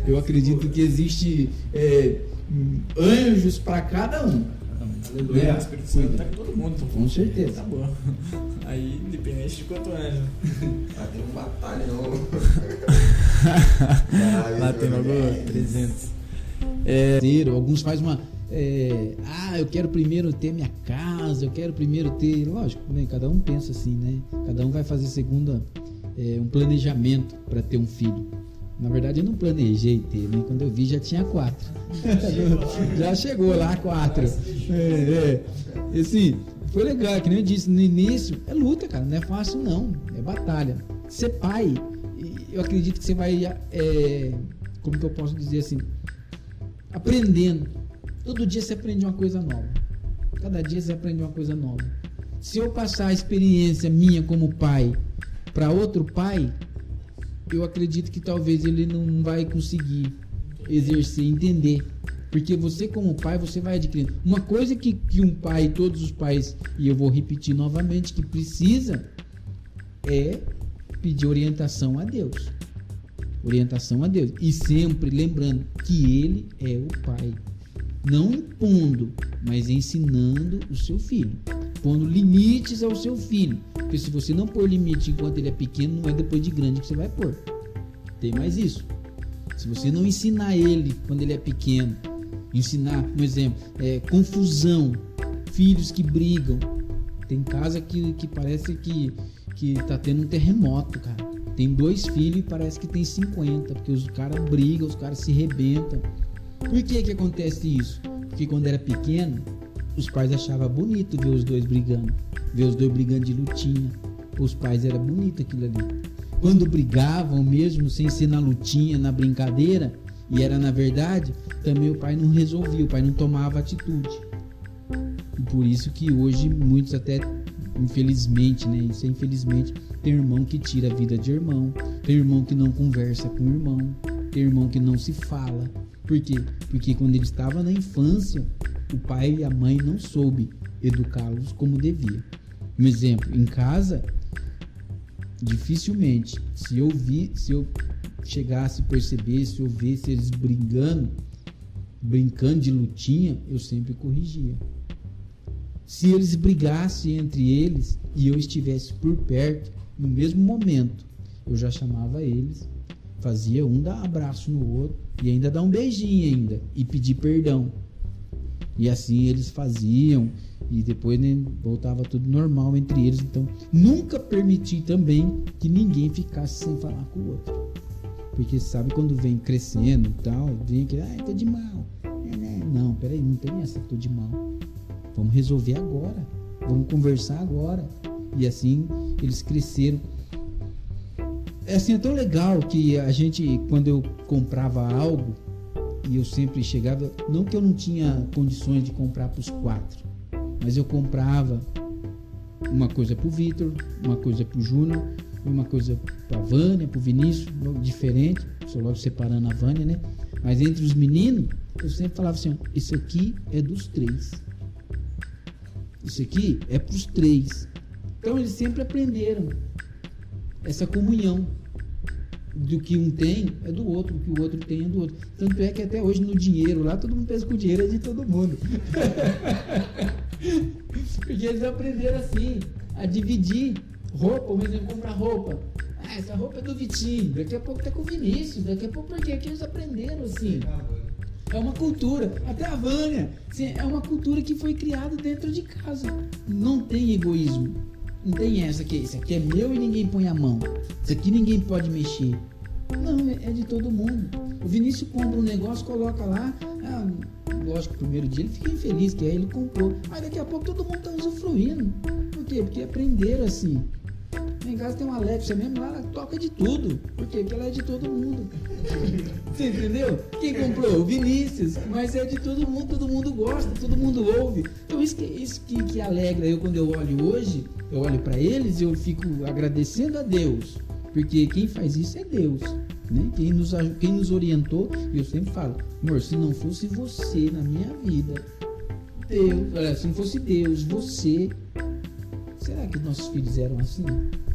Eu acredito que existe é, anjos para cada um. Aleluia, é, o Espírito Santo está com todo mundo. Com certeza. Tá bom. Aí, independente de quanto anjo. Lá tem um batalhão. Lá tem logo 300. É, alguns fazem uma. É, ah, eu quero primeiro ter minha casa, eu quero primeiro ter. Lógico, né? cada um pensa assim, né? Cada um vai fazer segundo é, um planejamento para ter um filho. Na verdade, eu não planejei ter, né? Quando eu vi, já tinha quatro. já chegou lá quatro. É, é. Assim, foi legal, que nem eu disse no início, é luta, cara. Não é fácil, não. É batalha. Ser pai, eu acredito que você vai. É, como que eu posso dizer assim? Aprendendo. Todo dia você aprende uma coisa nova. Cada dia você aprende uma coisa nova. Se eu passar a experiência minha como pai para outro pai, eu acredito que talvez ele não vai conseguir exercer, entender. Porque você, como pai, você vai adquirindo. Uma coisa que, que um pai, todos os pais, e eu vou repetir novamente, que precisa é pedir orientação a Deus. Orientação a Deus. E sempre lembrando que Ele é o Pai. Não impondo, mas ensinando o seu filho. Pondo limites ao seu filho. Porque se você não pôr limite enquanto ele é pequeno, não é depois de grande que você vai pôr. Tem mais isso. Se você não ensinar ele quando ele é pequeno, ensinar, por exemplo, é, confusão, filhos que brigam. Tem casa que, que parece que, que tá tendo um terremoto, cara. Tem dois filhos e parece que tem 50, porque os caras brigam, os caras se rebentam. Por que que acontece isso? Porque quando era pequeno, os pais achavam bonito ver os dois brigando, ver os dois brigando de lutinha. Os pais era bonito aquilo ali. Quando brigavam mesmo sem ser na lutinha, na brincadeira, e era na verdade, também o pai não resolvia, o pai não tomava atitude. E por isso que hoje muitos até infelizmente, né? Isso é infelizmente, tem irmão que tira a vida de irmão, tem irmão que não conversa com o irmão, tem irmão que não se fala. Por quê? Porque quando ele estava na infância, o pai e a mãe não soube educá-los como devia. Um exemplo, em casa, dificilmente, se eu vi, se eu chegasse a perceber, se eu visse eles brigando, brincando de lutinha, eu sempre corrigia. Se eles brigassem entre eles e eu estivesse por perto, no mesmo momento, eu já chamava eles, fazia um dar abraço no outro e ainda dar um beijinho ainda e pedir perdão. E assim eles faziam e depois né, voltava tudo normal entre eles. Então, nunca permiti também que ninguém ficasse sem falar com o outro. Porque sabe quando vem crescendo e tal, vem aquele, ah, tô de mal. Não, peraí, não tem essa, tô de mal. Vamos resolver agora. Vamos conversar agora. E assim eles cresceram. É assim, é tão legal que a gente, quando eu comprava algo, e eu sempre chegava, não que eu não tinha condições de comprar para os quatro, mas eu comprava uma coisa para o Vitor, uma coisa para o Júnior, uma coisa para a Vânia, para o Vinícius, diferente, só logo separando a Vânia, né? Mas entre os meninos, eu sempre falava assim: isso aqui é dos três. Isso aqui é para os três. Então eles sempre aprenderam essa comunhão do que um tem é do outro, o que o outro tem é do outro. Tanto é que até hoje no dinheiro lá todo mundo pensa que o dinheiro é de todo mundo. Porque eles aprenderam assim a dividir roupa, por exemplo, comprar roupa. Ah, essa roupa é do Vitinho, daqui a pouco tá com o Vinícius, daqui a pouco porque aqui eles aprenderam assim. É uma cultura, até a Vânia, assim, é uma cultura que foi criada dentro de casa. Não tem egoísmo. Não tem essa aqui, isso aqui é meu e ninguém põe a mão. Isso aqui ninguém pode mexer. Não, é, é de todo mundo. O Vinícius compra um negócio, coloca lá. Ah, lógico, primeiro dia ele fica infeliz, que aí ele comprou. Mas daqui a pouco todo mundo está usufruindo. Por quê? Porque aprenderam assim. Em casa tem uma Alexa mesmo, lá ela toca de tudo. Por quê? Porque ela é de todo mundo. Você entendeu? Quem comprou? Vinícius. Mas é de todo mundo, todo mundo gosta, todo mundo ouve. Então isso que, isso que, que alegra eu quando eu olho hoje, eu olho para eles e eu fico agradecendo a Deus. Porque quem faz isso é Deus. Né? Quem, nos, quem nos orientou, eu sempre falo, amor, se não fosse você na minha vida, Deus, se não fosse Deus, você, será que nossos filhos eram assim?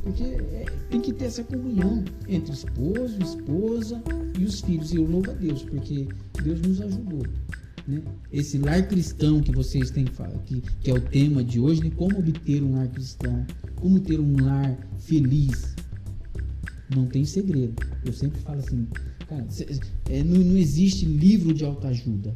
Porque é, tem que ter essa comunhão entre esposo, esposa e os filhos. E eu louvo a Deus, porque Deus nos ajudou. Né? Esse lar cristão que vocês têm que, que é o tema de hoje, né? como obter um lar cristão, como ter um lar feliz. Não tem segredo. Eu sempre falo assim, cara, é, não, não existe livro de autoajuda.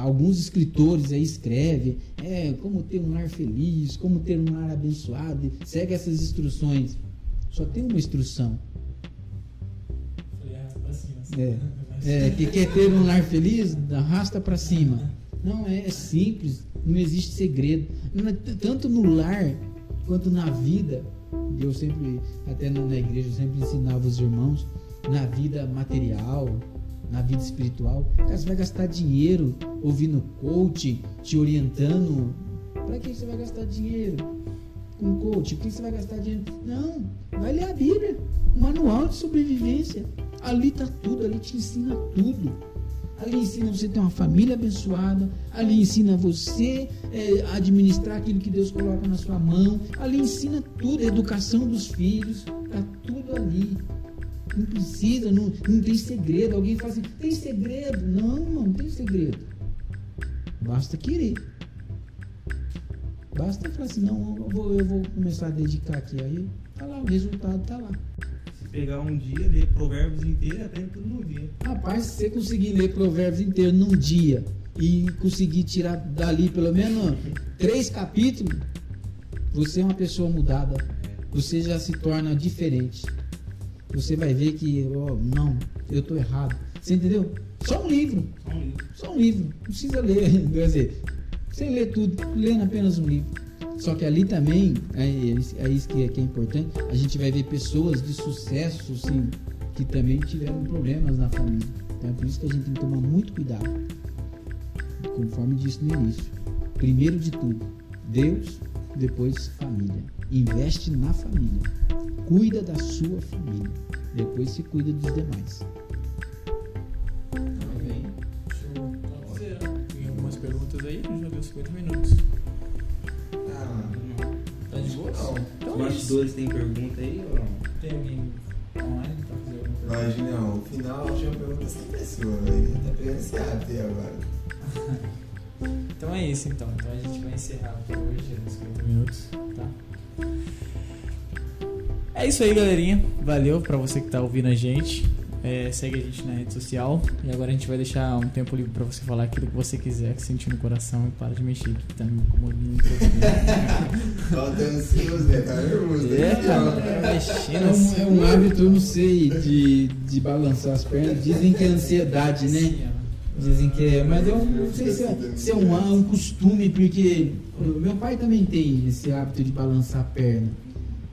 Alguns escritores aí escrevem é, como ter um lar feliz, como ter um lar abençoado, segue essas instruções. Só tem uma instrução. É, é, que quer ter um lar feliz, arrasta para cima. Não, é, é, simples, não existe segredo. Tanto no lar quanto na vida, eu sempre, até na igreja, eu sempre ensinava os irmãos, na vida material, na vida espiritual. Você vai gastar dinheiro ouvindo coach, te orientando. Para que você vai gastar dinheiro? com coach? Por que você vai gastar dinheiro? Não, vai ler a Bíblia, o manual de sobrevivência. Ali tá tudo, ali te ensina tudo. Ali ensina você ter uma família abençoada. Ali ensina você é, administrar aquilo que Deus coloca na sua mão. Ali ensina tudo, a educação dos filhos. Está tudo ali. Não precisa, não, não tem segredo. Alguém fala assim, tem segredo? Não, não tem segredo. Basta querer. Basta falar assim, não, eu vou, eu vou começar a dedicar aqui. Aí tá lá, o resultado tá lá pegar um dia, ler Provérbios inteiro, aprende tudo num dia. Rapaz, se você conseguir ler Provérbios inteiro num dia e conseguir tirar dali pelo menos três capítulos, você é uma pessoa mudada. Você já se torna diferente. Você vai ver que, oh, não, eu estou errado. Você entendeu? Só um livro. Só um livro. Só um livro. Não precisa ler. Quer dizer, você lê tudo, lendo apenas um livro. Só que ali também, é, é isso que é, que é importante, a gente vai ver pessoas de sucesso, sim, que também tiveram problemas na família. Então é por isso que a gente tem que tomar muito cuidado. Conforme disse no início. Primeiro de tudo, Deus, depois família. Investe na família. Cuida da sua família. Depois se cuida dos demais. Bem, deixa eu Tem algumas perguntas aí, já deu 50 minutos. Tá de boa? Não. Então Os é bastidores tem pergunta aí ou não? Tem alguém online pra fazer alguma pergunta? Vai, Julião, o final tinha uma pergunta sem pessoa, velho. Tá pegando esse até agora. então é isso então. Então a gente vai encerrar por hoje, nos 50 minutos, tá? É isso aí, galerinha. Valeu pra você que tá ouvindo a gente. É, segue a gente na rede social. E agora a gente vai deixar um tempo livre pra você falar aquilo que você quiser, que sentir no coração e para de mexer, que tá me incomodando muito. Tá ansioso, né? Tá nervoso, né? É, tá, tá mexendo É um, assim. é um hábito, eu não sei, de, de balançar as pernas. Dizem que é ansiedade, né? Dizem que é, mas eu não sei se é, se é um, um costume, porque meu pai também tem esse hábito de balançar a perna.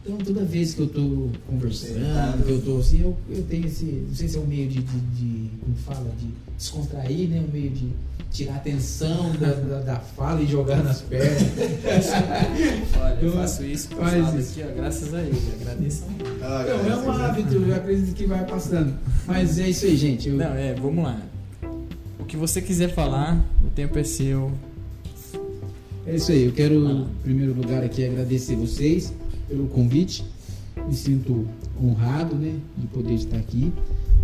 Então toda vez que eu estou conversando, que eu estou assim, eu, eu tenho esse, não sei se é um meio de, de, de como fala, de descontrair, né? Um meio de tirar a atenção da, da, da fala e jogar nas pernas. Olha, eu Eu faço isso lado isso. aqui, ó, graças a ele. Agradeço a ele. Ah, Não, é um hábito, eu acredito que vai passando. Mas é isso aí, gente. Eu, Não, é, vamos lá. Que você quiser falar, o tempo é seu. É isso aí, eu quero, em primeiro lugar, aqui agradecer vocês pelo convite. Me sinto honrado, né, de poder estar aqui.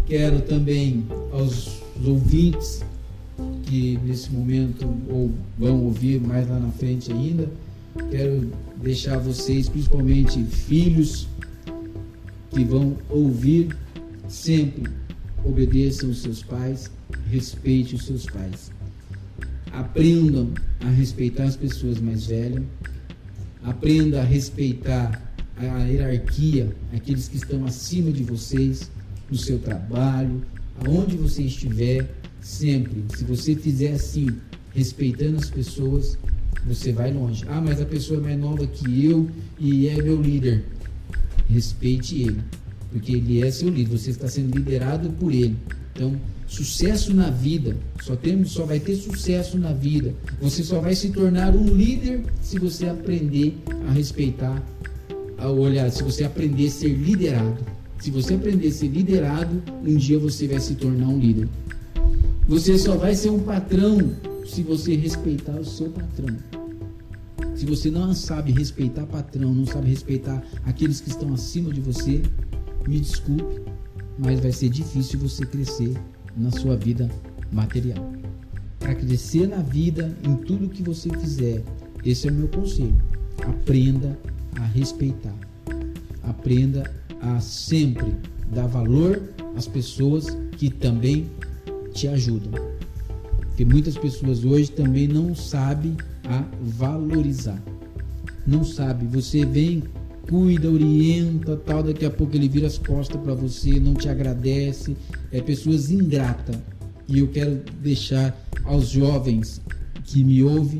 Quero também aos ouvintes que nesse momento ou vão ouvir mais lá na frente ainda, quero deixar vocês, principalmente filhos, que vão ouvir sempre obedeçam os seus pais, respeite os seus pais. Aprendam a respeitar as pessoas mais velhas. Aprenda a respeitar a hierarquia, aqueles que estão acima de vocês, no seu trabalho, aonde você estiver, sempre. Se você fizer assim, respeitando as pessoas, você vai longe. Ah, mas a pessoa é mais nova que eu e é meu líder. Respeite ele, porque ele é seu líder. Você está sendo liderado por ele. Então, sucesso na vida, só temos, só vai ter sucesso na vida. Você só vai se tornar um líder se você aprender a respeitar, a olhar, se você aprender a ser liderado. Se você aprender a ser liderado, um dia você vai se tornar um líder. Você só vai ser um patrão se você respeitar o seu patrão. Se você não sabe respeitar patrão, não sabe respeitar aqueles que estão acima de você, me desculpe, mas vai ser difícil você crescer na sua vida material. Para crescer na vida, em tudo que você fizer, esse é o meu conselho. Aprenda a respeitar. Aprenda a sempre dar valor às pessoas que também te ajudam. Porque muitas pessoas hoje também não sabem a valorizar. Não sabe, você vem, cuida, orienta, tal, daqui a pouco ele vira as costas para você, não te agradece, é pessoas ingrata. E eu quero deixar aos jovens que me ouvem,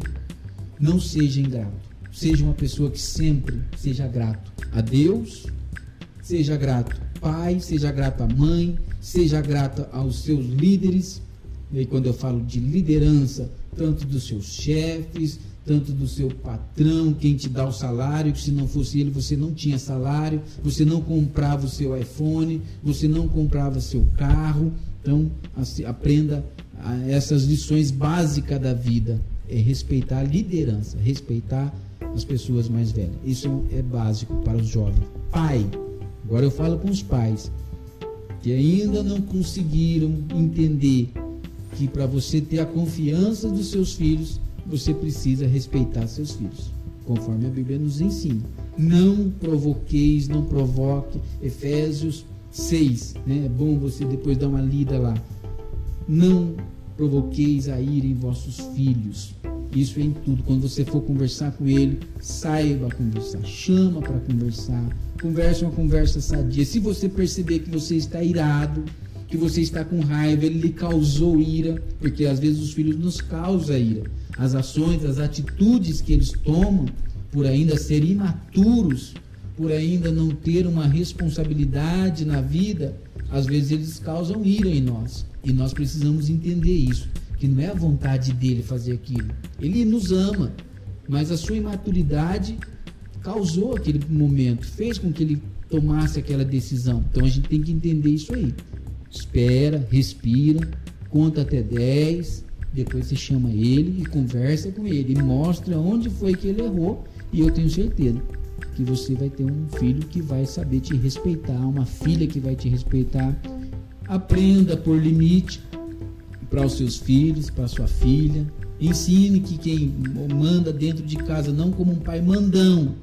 não seja ingrato. Seja uma pessoa que sempre seja grato a Deus, seja grato pai, seja grato à mãe, seja grato aos seus líderes. E quando eu falo de liderança, tanto dos seus chefes, tanto do seu patrão, quem te dá o salário, que se não fosse ele você não tinha salário, você não comprava o seu iPhone, você não comprava seu carro. Então, assim, aprenda essas lições básicas da vida. É respeitar a liderança, respeitar as pessoas mais velhas. Isso é básico para os jovens. Pai, agora eu falo com os pais que ainda não conseguiram entender que para você ter a confiança dos seus filhos, você precisa respeitar seus filhos, conforme a Bíblia nos ensina. Não provoqueis, não provoque. Efésios 6, né? É bom você depois dar uma lida lá. Não provoqueis a ira em vossos filhos. Isso é em tudo. Quando você for conversar com ele, saiba conversar. Chama para conversar. Converse uma conversa sadia. Se você perceber que você está irado, que você está com raiva, ele lhe causou ira, porque às vezes os filhos nos causam ira as ações, as atitudes que eles tomam, por ainda ser imaturos, por ainda não ter uma responsabilidade na vida, às vezes eles causam ira em nós. E nós precisamos entender isso, que não é a vontade dele fazer aquilo. Ele nos ama, mas a sua imaturidade causou aquele momento, fez com que ele tomasse aquela decisão. Então a gente tem que entender isso aí. Espera, respira, conta até 10, depois você chama ele e conversa com ele e mostra onde foi que ele errou. E eu tenho certeza que você vai ter um filho que vai saber te respeitar, uma filha que vai te respeitar. Aprenda por limite para os seus filhos, para sua filha. Ensine que quem manda dentro de casa, não como um pai mandão,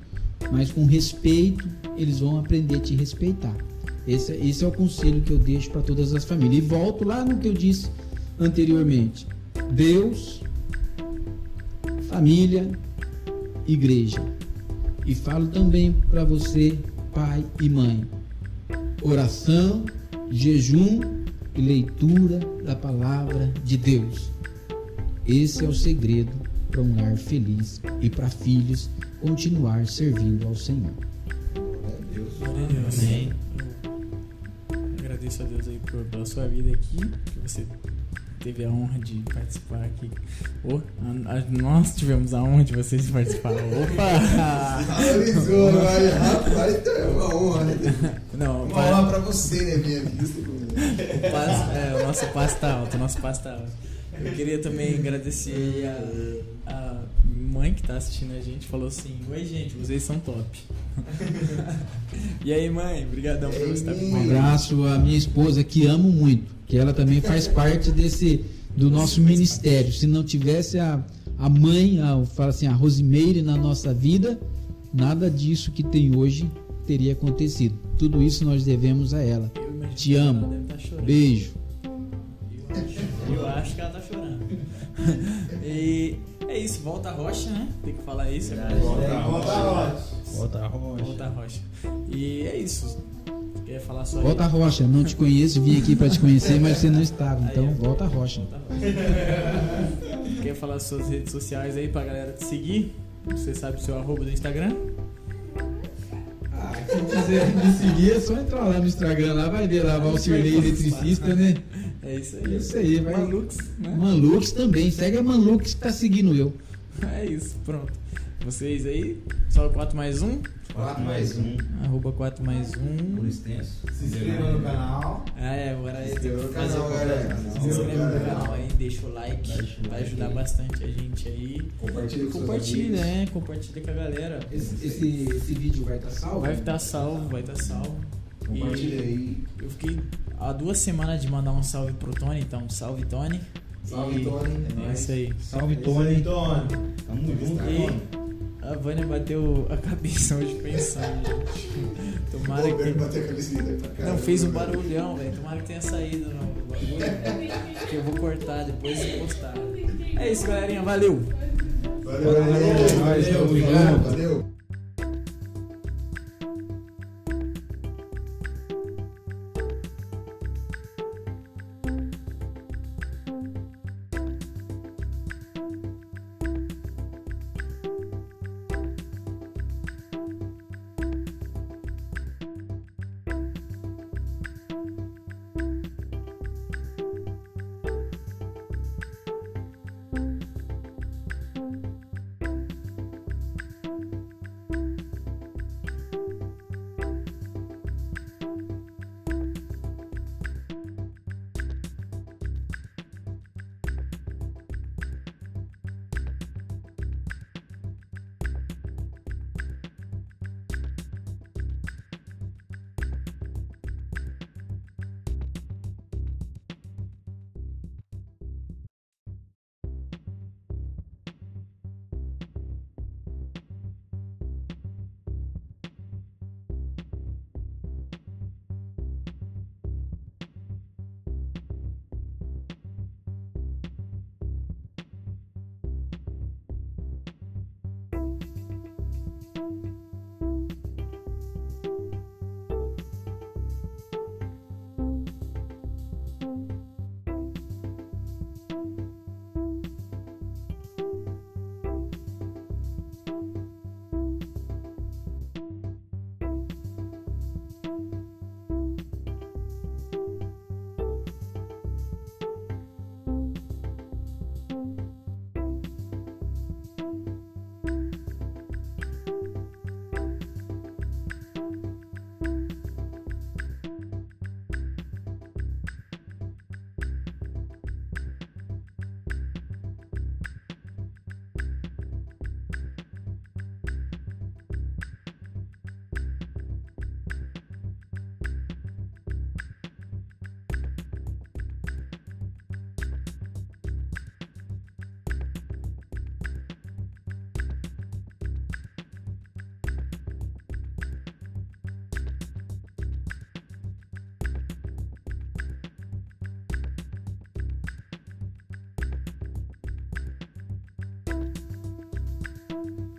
mas com respeito, eles vão aprender a te respeitar. Esse, esse é o conselho que eu deixo para todas as famílias. E volto lá no que eu disse anteriormente. Deus, família, igreja. E falo também para você, pai e mãe. Oração, jejum e leitura da palavra de Deus. Esse é o segredo para um lar feliz e para filhos continuar servindo ao Senhor. Glória a Deus. Amém. Agradeço a Deus aí por, pela sua vida aqui, que você teve a honra de participar aqui. Oh, a, a, nós tivemos a honra de vocês participar. Opa! Valorizou, rapaz, então é uma honra, né? Não, uma honra pra você, né, minha vista o, passo, é, o nosso passo tá alto, o nosso passo tá alto. Eu queria também agradecer a, a mãe que tá assistindo a gente, falou assim, oi gente, vocês são top. e aí mãe, obrigadão por você estar comigo. Um abraço à minha esposa que amo muito que ela também faz parte desse do nosso ministério. Se não tivesse a, a mãe, a, fala assim, a Rosimeire na nossa vida, nada disso que tem hoje teria acontecido. Tudo isso nós devemos a ela. Te amo. Tá Beijo. Eu acho que ela tá chorando. e é isso, volta a rocha, né? Tem que falar isso. É, volta a rocha. Volta a rocha. Volta a rocha. E é isso. Quer falar só Volta aí? a Rocha, não te conheço, vim aqui para te conhecer, mas você não estava, então aí, volta a Rocha. Volta a rocha. Quer falar suas redes sociais aí pra galera te seguir? Você sabe o seu arroba do Instagram? Ah, quem quiser me seguir é só entrar lá no Instagram, lá vai ver lá, Valcirley Eletricista, né? É isso aí. É isso aí, vai. Manlux, né? Manlux também, segue a Manlux que tá seguindo eu. É isso, pronto. Vocês aí, só 4 mais 1. 4 mais 1. Arroba 4 mais 1. Por extenso. Se inscreva no canal. Ah, é, agora é. Se inscreva no canal, galera. Se inscreva no canal aí, deixa o like. vai ajudar bastante a gente aí. Compartilha com Compartilha, né? Compartilha com a galera. Esse, esse, esse vídeo vai estar tá salvo? Vai estar tá salvo, vai estar tá salvo. Compartilha aí. Eu fiquei há duas semanas de mandar um salve pro Tony, então salve Tony. Salve e... Tony. É isso aí. Salve Tony. Tony. Tamo junto, e... A Vânia bateu a cabeça hoje pensando, gente. Tomara que. Bateu a cabeça Não, fez um barulhão, velho. Tomara que tenha saído no bagulho. que eu vou cortar depois e postar. É isso, galerinha. Valeu! Valeu, valeu, valeu, valeu, valeu. Bye.